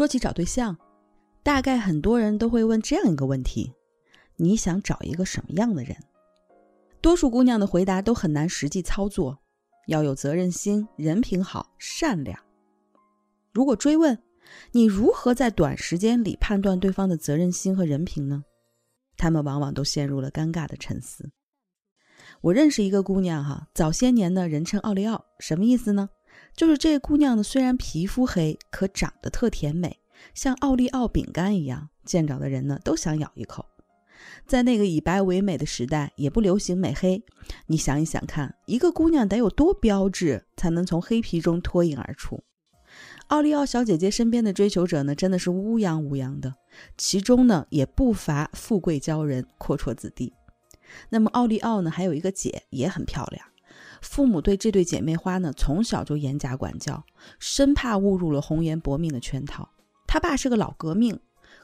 说起找对象，大概很多人都会问这样一个问题：你想找一个什么样的人？多数姑娘的回答都很难实际操作，要有责任心，人品好，善良。如果追问你如何在短时间里判断对方的责任心和人品呢？他们往往都陷入了尴尬的沉思。我认识一个姑娘哈，早些年呢人称奥利奥，什么意思呢？就是这姑娘呢虽然皮肤黑，可长得特甜美，像奥利奥饼干一样，见着的人呢都想咬一口。在那个以白为美的时代，也不流行美黑。你想一想看，一个姑娘得有多标致，才能从黑皮中脱颖而出？奥利奥小姐姐身边的追求者呢，真的是乌泱乌泱的，其中呢也不乏富贵骄人、阔绰子弟。那么奥利奥呢，还有一个姐也很漂亮，父母对这对姐妹花呢，从小就严加管教，生怕误入了红颜薄命的圈套。他爸是个老革命。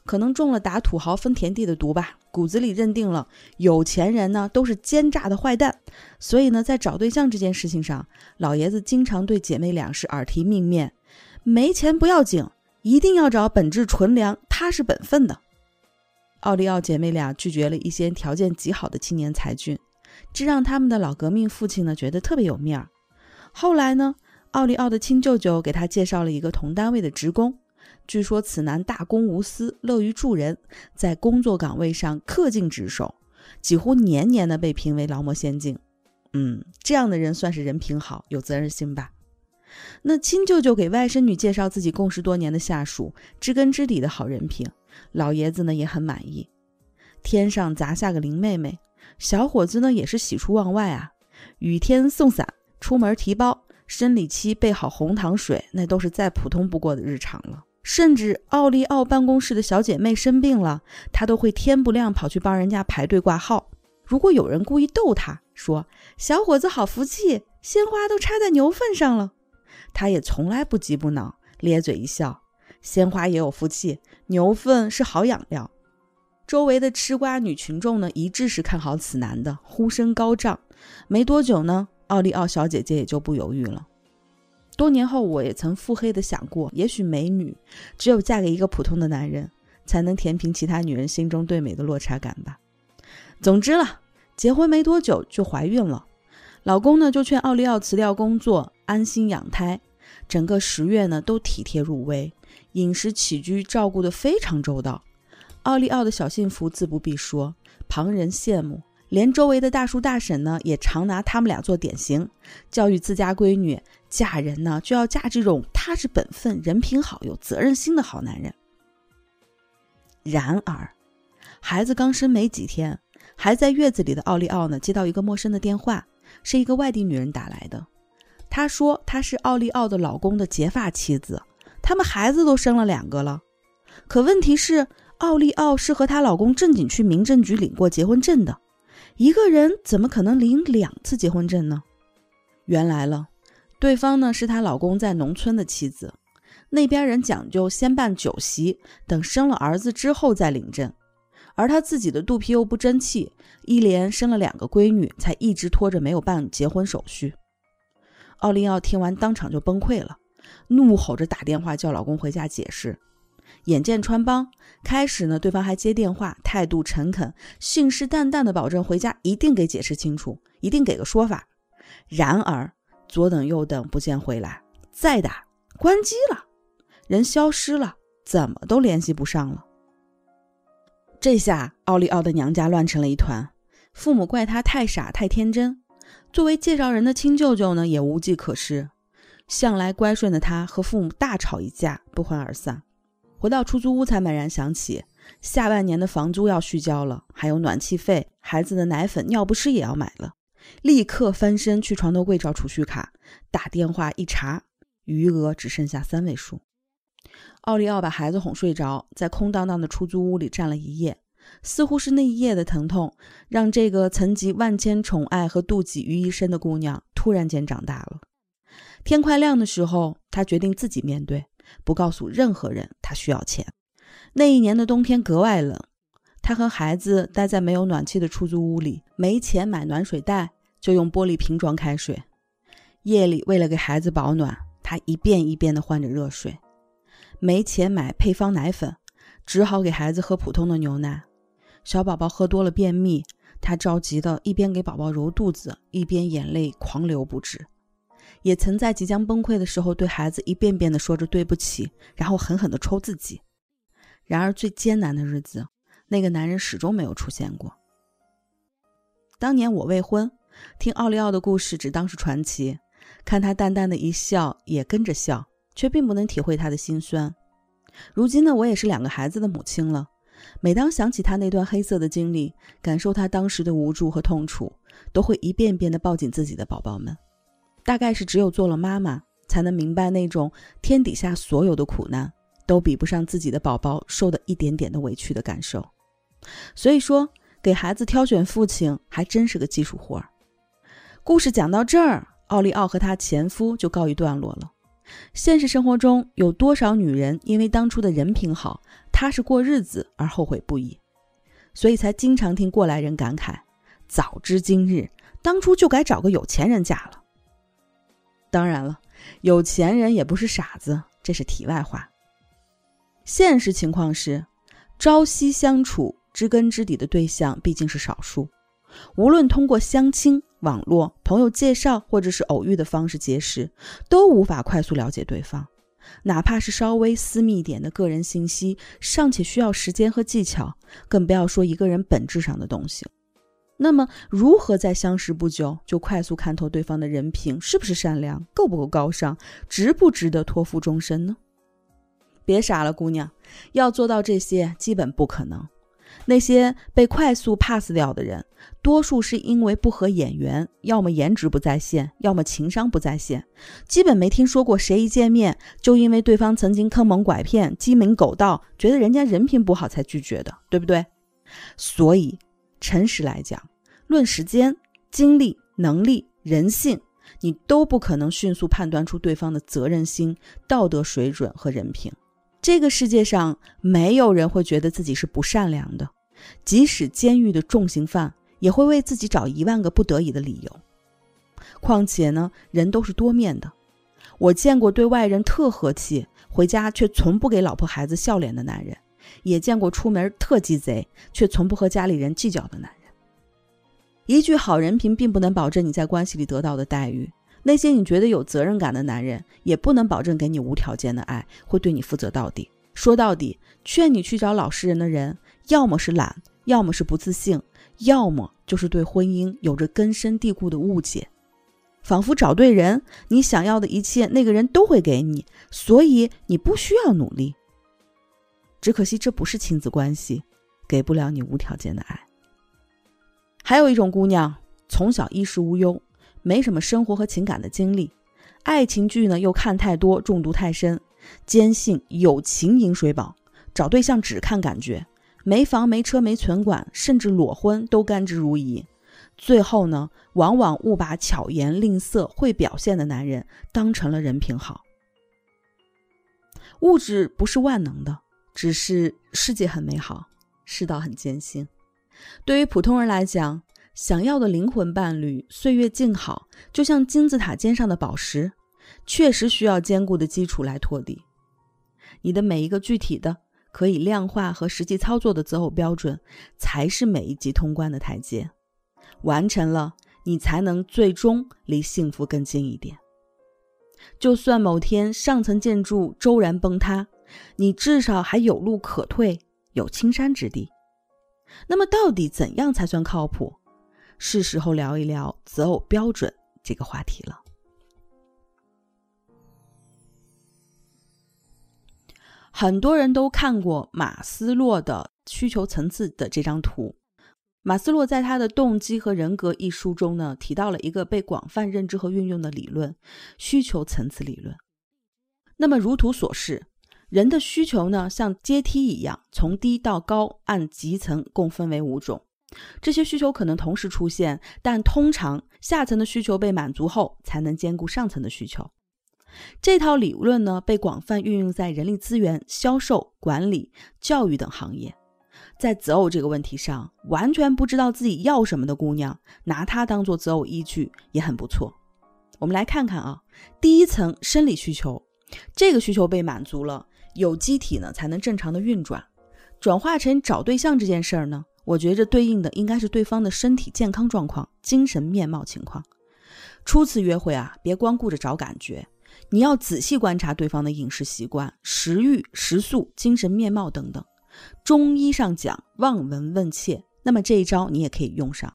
可能中了打土豪分田地的毒吧，骨子里认定了有钱人呢都是奸诈的坏蛋，所以呢，在找对象这件事情上，老爷子经常对姐妹俩是耳提面命，没钱不要紧，一定要找本质纯良、踏实本分的。奥利奥姐妹俩拒绝了一些条件极好的青年才俊，这让他们的老革命父亲呢觉得特别有面儿。后来呢，奥利奥的亲舅舅给他介绍了一个同单位的职工。据说此男大公无私，乐于助人，在工作岗位上恪尽职守，几乎年年的被评为劳模先进。嗯，这样的人算是人品好、有责任心吧？那亲舅舅给外甥女介绍自己共事多年的下属，知根知底的好人品，老爷子呢也很满意。天上砸下个林妹妹，小伙子呢也是喜出望外啊！雨天送伞，出门提包，生理期备好红糖水，那都是再普通不过的日常了。甚至奥利奥办公室的小姐妹生病了，他都会天不亮跑去帮人家排队挂号。如果有人故意逗他说：“小伙子好福气，鲜花都插在牛粪上了。”他也从来不急不恼，咧嘴一笑：“鲜花也有福气，牛粪是好养料。”周围的吃瓜女群众呢，一致是看好此男的，呼声高涨。没多久呢，奥利奥小姐姐也就不犹豫了。多年后，我也曾腹黑的想过，也许美女只有嫁给一个普通的男人，才能填平其他女人心中对美的落差感吧。总之了，结婚没多久就怀孕了，老公呢就劝奥利奥辞掉工作，安心养胎。整个十月呢都体贴入微，饮食起居照顾得非常周到。奥利奥的小幸福自不必说，旁人羡慕。连周围的大叔大婶呢，也常拿他们俩做典型，教育自家闺女嫁人呢就要嫁这种踏实本分、人品好、有责任心的好男人。然而，孩子刚生没几天，还在月子里的奥利奥呢，接到一个陌生的电话，是一个外地女人打来的。她说她是奥利奥的老公的结发妻子，他们孩子都生了两个了。可问题是，奥利奥是和她老公正经去民政局领过结婚证的。一个人怎么可能领两次结婚证呢？原来了，对方呢是她老公在农村的妻子，那边人讲究先办酒席，等生了儿子之后再领证，而她自己的肚皮又不争气，一连生了两个闺女，才一直拖着没有办结婚手续。奥利奥听完当场就崩溃了，怒吼着打电话叫老公回家解释。眼见穿帮，开始呢，对方还接电话，态度诚恳，信誓旦旦的保证回家一定给解释清楚，一定给个说法。然而左等右等不见回来，再打关机了，人消失了，怎么都联系不上了。这下奥利奥的娘家乱成了一团，父母怪他太傻太天真，作为介绍人的亲舅舅呢也无计可施，向来乖顺的他和父母大吵一架，不欢而散。回到出租屋，才猛然想起下半年的房租要续交了，还有暖气费、孩子的奶粉、尿不湿也要买了。立刻翻身去床头柜找储蓄卡，打电话一查，余额只剩下三位数。奥利奥把孩子哄睡着，在空荡荡的出租屋里站了一夜，似乎是那一夜的疼痛，让这个曾集万千宠爱和妒忌于一身的姑娘突然间长大了。天快亮的时候，她决定自己面对。不告诉任何人，他需要钱。那一年的冬天格外冷，他和孩子待在没有暖气的出租屋里，没钱买暖水袋，就用玻璃瓶装开水。夜里为了给孩子保暖，他一遍一遍地换着热水。没钱买配方奶粉，只好给孩子喝普通的牛奶。小宝宝喝多了便秘，他着急的一边给宝宝揉肚子，一边眼泪狂流不止。也曾在即将崩溃的时候，对孩子一遍遍的说着对不起，然后狠狠的抽自己。然而最艰难的日子，那个男人始终没有出现过。当年我未婚，听奥利奥的故事只当是传奇，看他淡淡的一笑，也跟着笑，却并不能体会他的心酸。如今呢，我也是两个孩子的母亲了，每当想起他那段黑色的经历，感受他当时的无助和痛楚，都会一遍遍的抱紧自己的宝宝们。大概是只有做了妈妈，才能明白那种天底下所有的苦难都比不上自己的宝宝受的一点点的委屈的感受。所以说，给孩子挑选父亲还真是个技术活儿。故事讲到这儿，奥利奥和她前夫就告一段落了。现实生活中有多少女人因为当初的人品好、踏实过日子而后悔不已？所以才经常听过来人感慨：“早知今日，当初就该找个有钱人嫁了。”当然了，有钱人也不是傻子，这是题外话。现实情况是，朝夕相处、知根知底的对象毕竟是少数。无论通过相亲、网络、朋友介绍，或者是偶遇的方式结识，都无法快速了解对方。哪怕是稍微私密一点的个人信息，尚且需要时间和技巧，更不要说一个人本质上的东西了。那么，如何在相识不久就快速看透对方的人品是不是善良、够不够高尚、值不值得托付终身呢？别傻了，姑娘，要做到这些基本不可能。那些被快速 pass 掉的人，多数是因为不合眼缘，要么颜值不在线，要么情商不在线，基本没听说过谁一见面就因为对方曾经坑蒙拐骗、鸡鸣狗盗，觉得人家人品不好才拒绝的，对不对？所以。诚实来讲，论时间、精力、能力、人性，你都不可能迅速判断出对方的责任心、道德水准和人品。这个世界上没有人会觉得自己是不善良的，即使监狱的重刑犯也会为自己找一万个不得已的理由。况且呢，人都是多面的。我见过对外人特和气，回家却从不给老婆孩子笑脸的男人。也见过出门特鸡贼，却从不和家里人计较的男人。一句好人品并不能保证你在关系里得到的待遇。那些你觉得有责任感的男人，也不能保证给你无条件的爱，会对你负责到底。说到底，劝你去找老实人的人，要么是懒，要么是不自信，要么就是对婚姻有着根深蒂固的误解。仿佛找对人，你想要的一切，那个人都会给你，所以你不需要努力。只可惜这不是亲子关系，给不了你无条件的爱。还有一种姑娘，从小衣食无忧，没什么生活和情感的经历，爱情剧呢又看太多，中毒太深，坚信友情饮水饱，找对象只看感觉，没房没车没存款，甚至裸婚都甘之如饴。最后呢，往往误把巧言令色、会表现的男人当成了人品好。物质不是万能的。只是世界很美好，世道很艰辛。对于普通人来讲，想要的灵魂伴侣，岁月静好，就像金字塔尖上的宝石，确实需要坚固的基础来托底。你的每一个具体的、可以量化和实际操作的择偶标准，才是每一级通关的台阶。完成了，你才能最终离幸福更近一点。就算某天上层建筑骤然崩塌。你至少还有路可退，有青山之地。那么，到底怎样才算靠谱？是时候聊一聊择偶标准这个话题了。很多人都看过马斯洛的需求层次的这张图。马斯洛在他的《动机和人格》一书中呢，提到了一个被广泛认知和运用的理论——需求层次理论。那么，如图所示。人的需求呢，像阶梯一样，从低到高，按级层共分为五种。这些需求可能同时出现，但通常下层的需求被满足后，才能兼顾上层的需求。这套理论呢，被广泛运用在人力资源、销售、管理、教育等行业。在择偶这个问题上，完全不知道自己要什么的姑娘，拿它当做择偶依据也很不错。我们来看看啊，第一层生理需求，这个需求被满足了。有机体呢才能正常的运转。转化成找对象这件事儿呢，我觉着对应的应该是对方的身体健康状况、精神面貌情况。初次约会啊，别光顾着找感觉，你要仔细观察对方的饮食习惯、食欲、食宿、精神面貌等等。中医上讲望闻问切，那么这一招你也可以用上。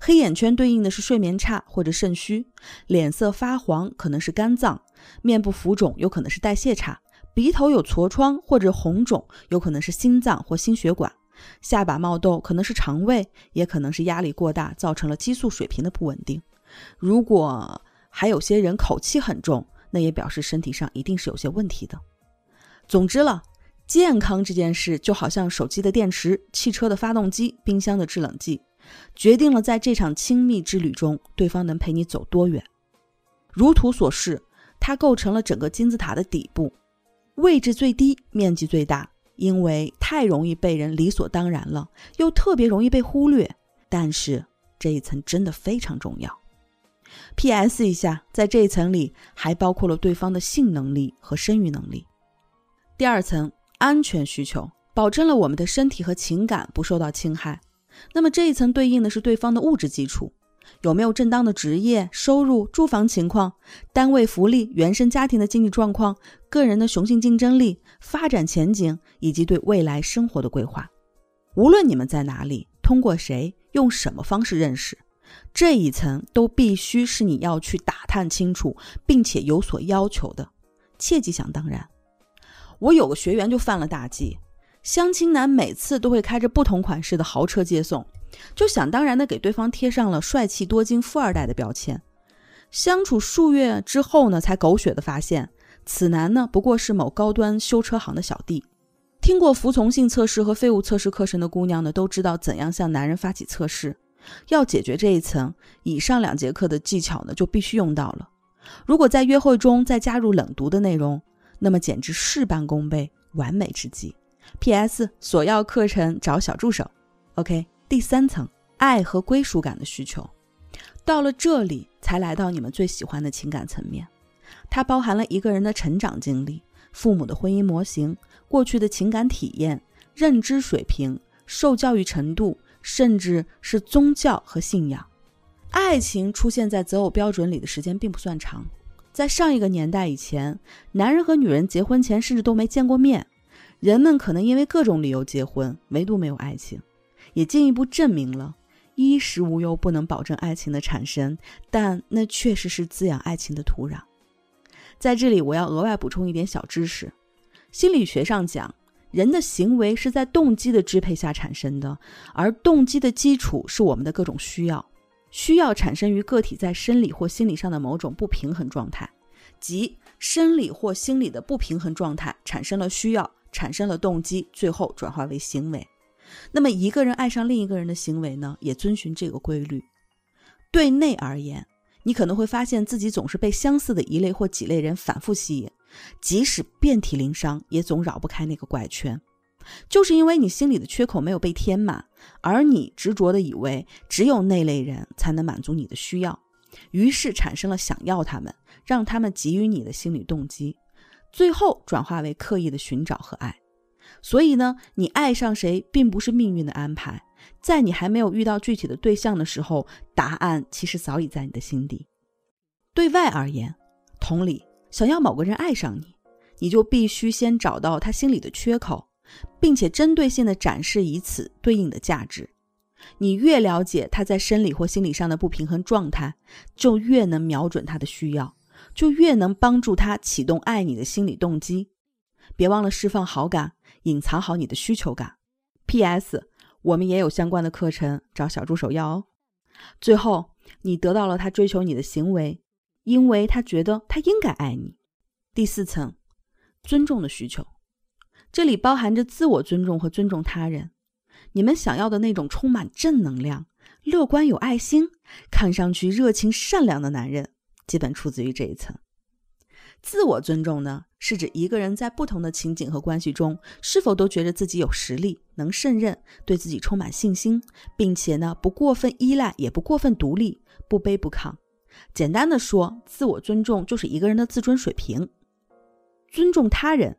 黑眼圈对应的是睡眠差或者肾虚，脸色发黄可能是肝脏，面部浮肿有可能是代谢差，鼻头有痤疮或者红肿有可能是心脏或心血管，下巴冒痘可能是肠胃，也可能是压力过大造成了激素水平的不稳定。如果还有些人口气很重，那也表示身体上一定是有些问题的。总之了，健康这件事就好像手机的电池、汽车的发动机、冰箱的制冷剂，决定了在这场亲密之旅中，对方能陪你走多远。如图所示，它构成了整个金字塔的底部，位置最低，面积最大，因为太容易被人理所当然了，又特别容易被忽略。但是这一层真的非常重要。P.S. 一下，在这一层里还包括了对方的性能力和生育能力。第二层安全需求，保证了我们的身体和情感不受到侵害。那么这一层对应的是对方的物质基础，有没有正当的职业、收入、住房情况、单位福利、原生家庭的经济状况、个人的雄性竞争力、发展前景以及对未来生活的规划。无论你们在哪里，通过谁，用什么方式认识。这一层都必须是你要去打探清楚，并且有所要求的，切忌想当然。我有个学员就犯了大忌，相亲男每次都会开着不同款式的豪车接送，就想当然的给对方贴上了帅气多金富二代的标签。相处数月之后呢，才狗血的发现，此男呢不过是某高端修车行的小弟。听过服从性测试和废物测试课程的姑娘呢，都知道怎样向男人发起测试。要解决这一层，以上两节课的技巧呢，就必须用到了。如果在约会中再加入冷读的内容，那么简直事半功倍，完美之极。P.S. 索要课程找小助手。OK，第三层，爱和归属感的需求，到了这里才来到你们最喜欢的情感层面。它包含了一个人的成长经历、父母的婚姻模型、过去的情感体验、认知水平、受教育程度。甚至是宗教和信仰，爱情出现在择偶标准里的时间并不算长。在上一个年代以前，男人和女人结婚前甚至都没见过面，人们可能因为各种理由结婚，唯独没有爱情，也进一步证明了衣食无忧不能保证爱情的产生，但那确实是滋养爱情的土壤。在这里，我要额外补充一点小知识：心理学上讲。人的行为是在动机的支配下产生的，而动机的基础是我们的各种需要。需要产生于个体在生理或心理上的某种不平衡状态，即生理或心理的不平衡状态产生了需要，产生了动机，最后转化为行为。那么一个人爱上另一个人的行为呢，也遵循这个规律。对内而言，你可能会发现自己总是被相似的一类或几类人反复吸引。即使遍体鳞伤，也总绕不开那个怪圈，就是因为你心里的缺口没有被填满，而你执着的以为只有那类人才能满足你的需要，于是产生了想要他们，让他们给予你的心理动机，最后转化为刻意的寻找和爱。所以呢，你爱上谁并不是命运的安排，在你还没有遇到具体的对象的时候，答案其实早已在你的心底。对外而言，同理。想要某个人爱上你，你就必须先找到他心里的缺口，并且针对性的展示以此对应的价值。你越了解他在生理或心理上的不平衡状态，就越能瞄准他的需要，就越能帮助他启动爱你的心理动机。别忘了释放好感，隐藏好你的需求感。P.S. 我们也有相关的课程，找小助手要哦。最后，你得到了他追求你的行为。因为他觉得他应该爱你。第四层，尊重的需求，这里包含着自我尊重和尊重他人。你们想要的那种充满正能量、乐观、有爱心、看上去热情善良的男人，基本出自于这一层。自我尊重呢，是指一个人在不同的情景和关系中，是否都觉得自己有实力、能胜任，对自己充满信心，并且呢，不过分依赖，也不过分独立，不卑不亢。简单的说，自我尊重就是一个人的自尊水平。尊重他人，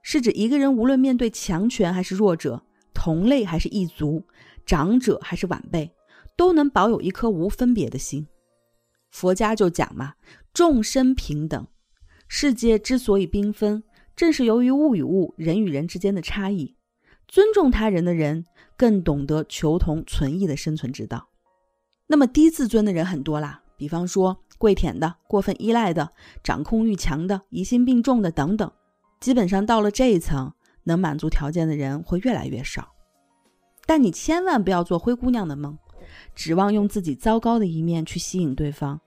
是指一个人无论面对强权还是弱者，同类还是异族，长者还是晚辈，都能保有一颗无分别的心。佛家就讲嘛，众生平等。世界之所以缤纷，正是由于物与物、人与人之间的差异。尊重他人的人，更懂得求同存异的生存之道。那么低自尊的人很多啦，比方说跪舔的、过分依赖的、掌控欲强的、疑心病重的等等。基本上到了这一层，能满足条件的人会越来越少。但你千万不要做灰姑娘的梦，指望用自己糟糕的一面去吸引对方。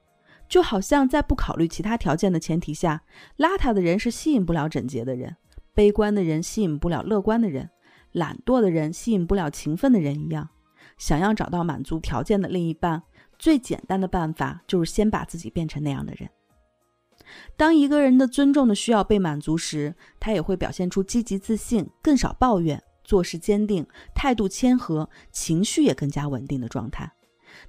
就好像在不考虑其他条件的前提下，邋遢的人是吸引不了整洁的人，悲观的人吸引不了乐观的人，懒惰的人吸引不了勤奋的人一样。想要找到满足条件的另一半，最简单的办法就是先把自己变成那样的人。当一个人的尊重的需要被满足时，他也会表现出积极自信、更少抱怨、做事坚定、态度谦和、情绪也更加稳定的状态。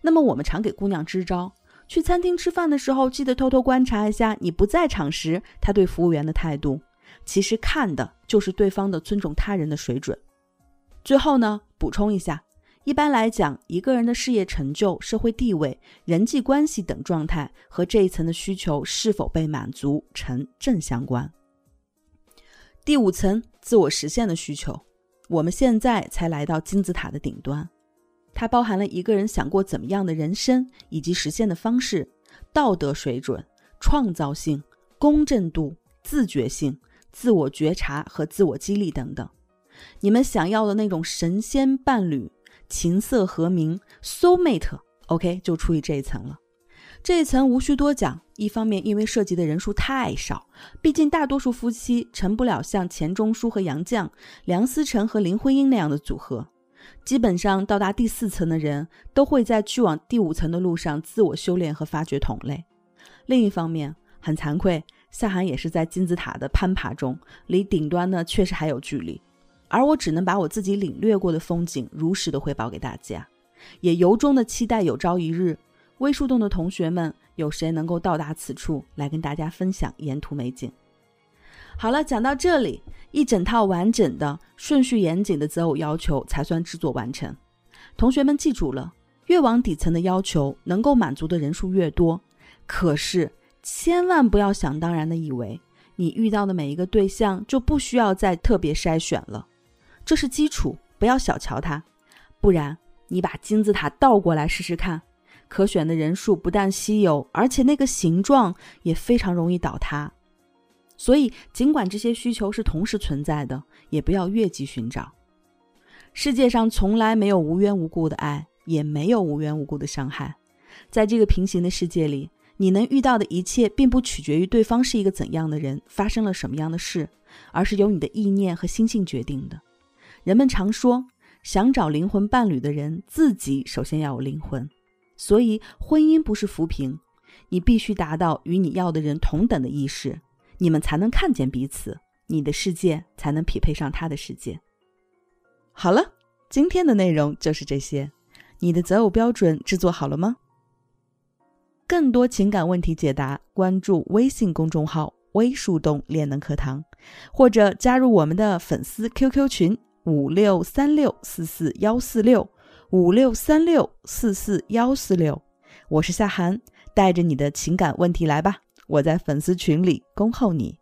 那么，我们常给姑娘支招。去餐厅吃饭的时候，记得偷偷观察一下你不在场时他对服务员的态度。其实看的就是对方的尊重他人的水准。最后呢，补充一下，一般来讲，一个人的事业成就、社会地位、人际关系等状态和这一层的需求是否被满足成正相关。第五层，自我实现的需求，我们现在才来到金字塔的顶端。它包含了一个人想过怎么样的人生，以及实现的方式、道德水准、创造性、公正度、自觉性、自我觉察和自我激励等等。你们想要的那种神仙伴侣、琴瑟和鸣、soul mate，OK，就出于这一层了。这一层无需多讲，一方面因为涉及的人数太少，毕竟大多数夫妻成不了像钱钟书和杨绛、梁思成和林徽因那样的组合。基本上到达第四层的人，都会在去往第五层的路上自我修炼和发掘同类。另一方面，很惭愧，夏涵也是在金字塔的攀爬中，离顶端呢确实还有距离。而我只能把我自己领略过的风景如实的汇报给大家，也由衷的期待有朝一日，微树洞的同学们有谁能够到达此处，来跟大家分享沿途美景。好了，讲到这里，一整套完整的、顺序严谨的择偶要求才算制作完成。同学们记住了，越往底层的要求，能够满足的人数越多。可是，千万不要想当然的以为你遇到的每一个对象就不需要再特别筛选了，这是基础，不要小瞧它。不然，你把金字塔倒过来试试看，可选的人数不但稀有，而且那个形状也非常容易倒塌。所以，尽管这些需求是同时存在的，也不要越级寻找。世界上从来没有无缘无故的爱，也没有无缘无故的伤害。在这个平行的世界里，你能遇到的一切，并不取决于对方是一个怎样的人，发生了什么样的事，而是由你的意念和心性决定的。人们常说，想找灵魂伴侣的人，自己首先要有灵魂。所以，婚姻不是扶贫，你必须达到与你要的人同等的意识。你们才能看见彼此，你的世界才能匹配上他的世界。好了，今天的内容就是这些。你的择偶标准制作好了吗？更多情感问题解答，关注微信公众号“微树洞恋能课堂”，或者加入我们的粉丝 QQ 群五六三六四四幺四六五六三六四四幺四六。我是夏涵，带着你的情感问题来吧。我在粉丝群里恭候你。